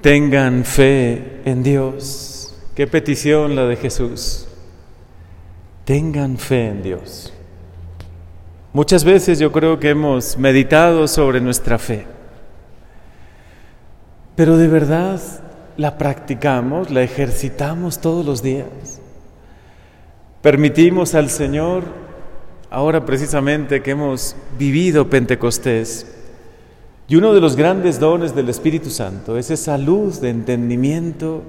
Tengan fe en Dios. Qué petición la de Jesús. Tengan fe en Dios. Muchas veces yo creo que hemos meditado sobre nuestra fe, pero de verdad la practicamos, la ejercitamos todos los días. Permitimos al Señor, ahora precisamente que hemos vivido Pentecostés, y uno de los grandes dones del Espíritu Santo es esa luz de entendimiento,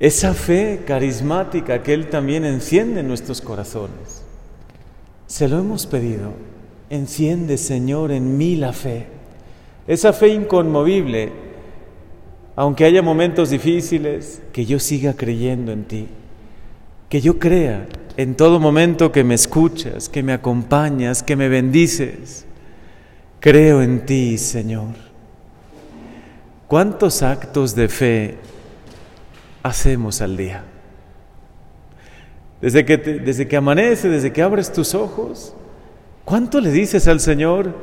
esa fe carismática que Él también enciende en nuestros corazones. Se lo hemos pedido. Enciende, Señor, en mí la fe. Esa fe inconmovible, aunque haya momentos difíciles, que yo siga creyendo en ti. Que yo crea en todo momento que me escuchas, que me acompañas, que me bendices. Creo en ti, Señor. ¿Cuántos actos de fe hacemos al día? Desde que, desde que amanece, desde que abres tus ojos, ¿cuánto le dices al Señor?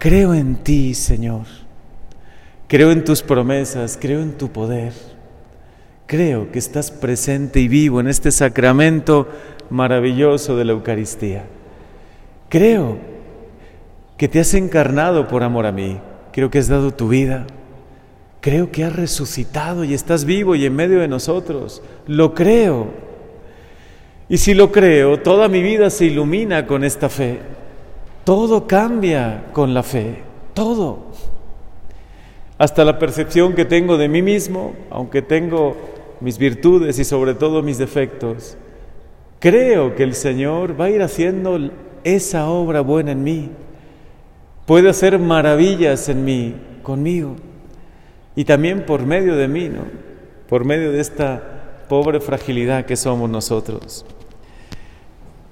Creo en ti, Señor. Creo en tus promesas, creo en tu poder. Creo que estás presente y vivo en este sacramento maravilloso de la Eucaristía. Creo que te has encarnado por amor a mí. Creo que has dado tu vida. Creo que has resucitado y estás vivo y en medio de nosotros. Lo creo. Y si lo creo, toda mi vida se ilumina con esta fe. Todo cambia con la fe. Todo. Hasta la percepción que tengo de mí mismo, aunque tengo mis virtudes y sobre todo mis defectos. Creo que el Señor va a ir haciendo esa obra buena en mí puede hacer maravillas en mí, conmigo, y también por medio de mí, ¿no? Por medio de esta pobre fragilidad que somos nosotros.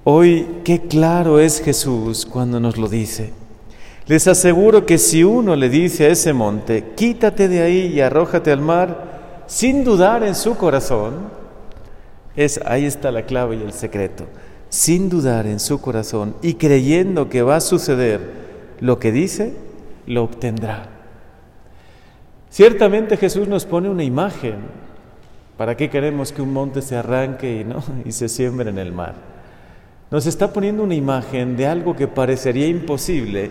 Hoy, qué claro es Jesús cuando nos lo dice. Les aseguro que si uno le dice a ese monte, quítate de ahí y arrójate al mar, sin dudar en su corazón, es, ahí está la clave y el secreto, sin dudar en su corazón y creyendo que va a suceder lo que dice, lo obtendrá. Ciertamente Jesús nos pone una imagen. ¿Para qué queremos que un monte se arranque y, ¿no? y se siembre en el mar? Nos está poniendo una imagen de algo que parecería imposible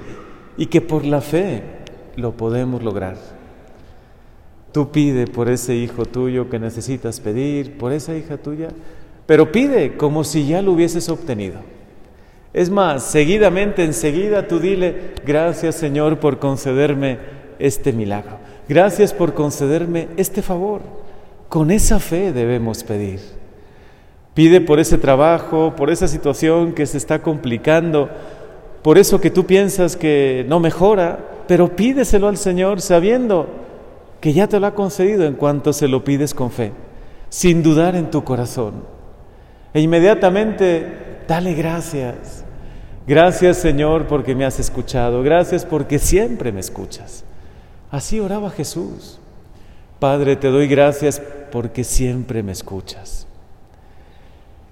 y que por la fe lo podemos lograr. Tú pide por ese hijo tuyo que necesitas pedir, por esa hija tuya, pero pide como si ya lo hubieses obtenido. Es más, seguidamente, enseguida tú dile, gracias Señor por concederme este milagro. Gracias por concederme este favor. Con esa fe debemos pedir. Pide por ese trabajo, por esa situación que se está complicando, por eso que tú piensas que no mejora, pero pídeselo al Señor sabiendo que ya te lo ha concedido en cuanto se lo pides con fe, sin dudar en tu corazón. E inmediatamente dale gracias. Gracias Señor porque me has escuchado. Gracias porque siempre me escuchas. Así oraba Jesús. Padre, te doy gracias porque siempre me escuchas.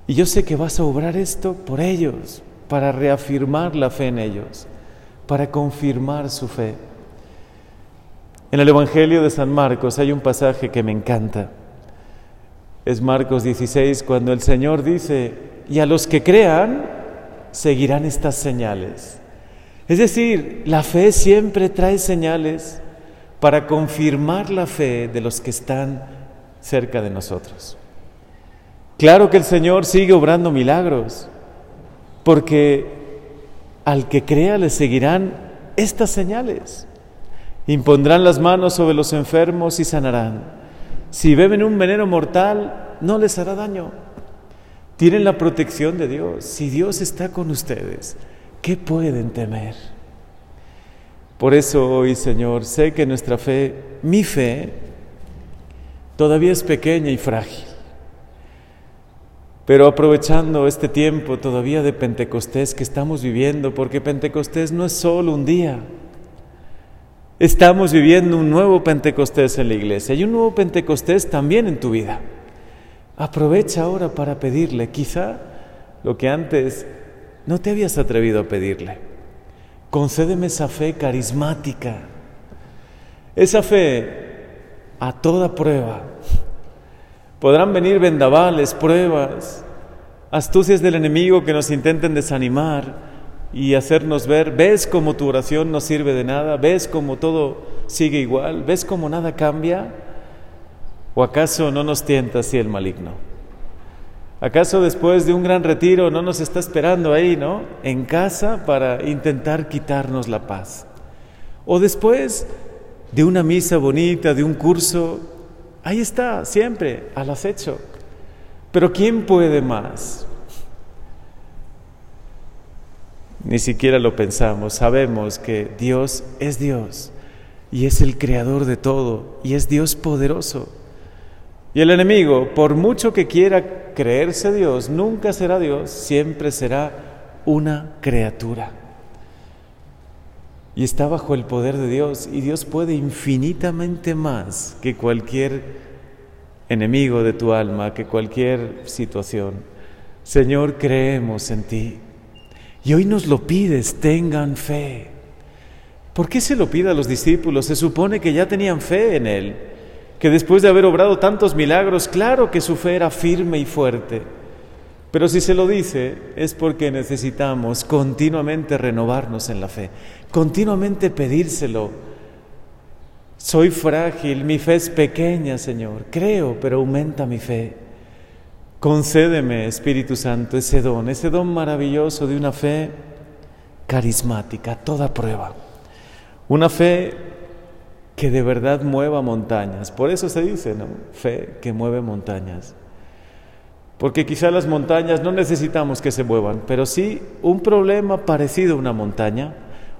Y yo sé que vas a obrar esto por ellos, para reafirmar la fe en ellos, para confirmar su fe. En el Evangelio de San Marcos hay un pasaje que me encanta. Es Marcos 16 cuando el Señor dice, y a los que crean, seguirán estas señales. Es decir, la fe siempre trae señales para confirmar la fe de los que están cerca de nosotros. Claro que el Señor sigue obrando milagros, porque al que crea le seguirán estas señales. Impondrán las manos sobre los enfermos y sanarán. Si beben un veneno mortal, no les hará daño tienen la protección de Dios. Si Dios está con ustedes, ¿qué pueden temer? Por eso hoy, Señor, sé que nuestra fe, mi fe, todavía es pequeña y frágil. Pero aprovechando este tiempo todavía de Pentecostés que estamos viviendo, porque Pentecostés no es solo un día, estamos viviendo un nuevo Pentecostés en la iglesia y un nuevo Pentecostés también en tu vida. Aprovecha ahora para pedirle, quizá lo que antes no te habías atrevido a pedirle. Concédeme esa fe carismática, esa fe a toda prueba. Podrán venir vendavales, pruebas, astucias del enemigo que nos intenten desanimar y hacernos ver, ves cómo tu oración no sirve de nada, ves cómo todo sigue igual, ves cómo nada cambia. ¿O acaso no nos tienta así el maligno? ¿Acaso después de un gran retiro no nos está esperando ahí, no? En casa para intentar quitarnos la paz. O después de una misa bonita, de un curso, ahí está, siempre, al acecho. Pero ¿quién puede más? Ni siquiera lo pensamos, sabemos que Dios es Dios y es el creador de todo y es Dios poderoso. Y el enemigo, por mucho que quiera creerse Dios, nunca será Dios, siempre será una criatura. Y está bajo el poder de Dios y Dios puede infinitamente más que cualquier enemigo de tu alma, que cualquier situación. Señor, creemos en ti. Y hoy nos lo pides, tengan fe. ¿Por qué se lo pide a los discípulos? Se supone que ya tenían fe en Él, que después de haber obrado tantos milagros, claro que su fe era firme y fuerte. Pero si se lo dice es porque necesitamos continuamente renovarnos en la fe, continuamente pedírselo. Soy frágil, mi fe es pequeña, Señor. Creo, pero aumenta mi fe. Concédeme, Espíritu Santo, ese don, ese don maravilloso de una fe carismática, toda prueba. Una fe que de verdad mueva montañas. Por eso se dice, ¿no? Fe que mueve montañas. Porque quizá las montañas no necesitamos que se muevan, pero sí un problema parecido a una montaña,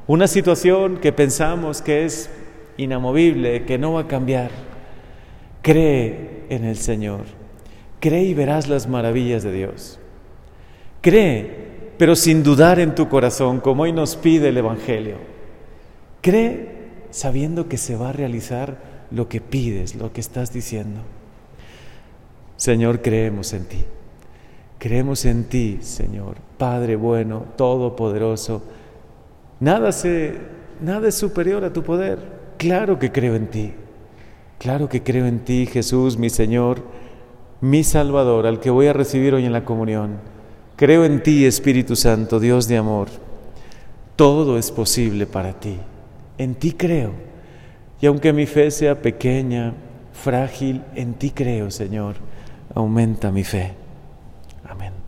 una situación que pensamos que es inamovible, que no va a cambiar. Cree en el Señor Cree y verás las maravillas de Dios. Cree, pero sin dudar en tu corazón, como hoy nos pide el Evangelio. Cree sabiendo que se va a realizar lo que pides, lo que estás diciendo. Señor, creemos en ti. Creemos en ti, Señor, Padre bueno, todopoderoso. Nada, se, nada es superior a tu poder. Claro que creo en ti. Claro que creo en ti, Jesús, mi Señor mi Salvador, al que voy a recibir hoy en la comunión. Creo en ti, Espíritu Santo, Dios de amor. Todo es posible para ti. En ti creo. Y aunque mi fe sea pequeña, frágil, en ti creo, Señor. Aumenta mi fe. Amén.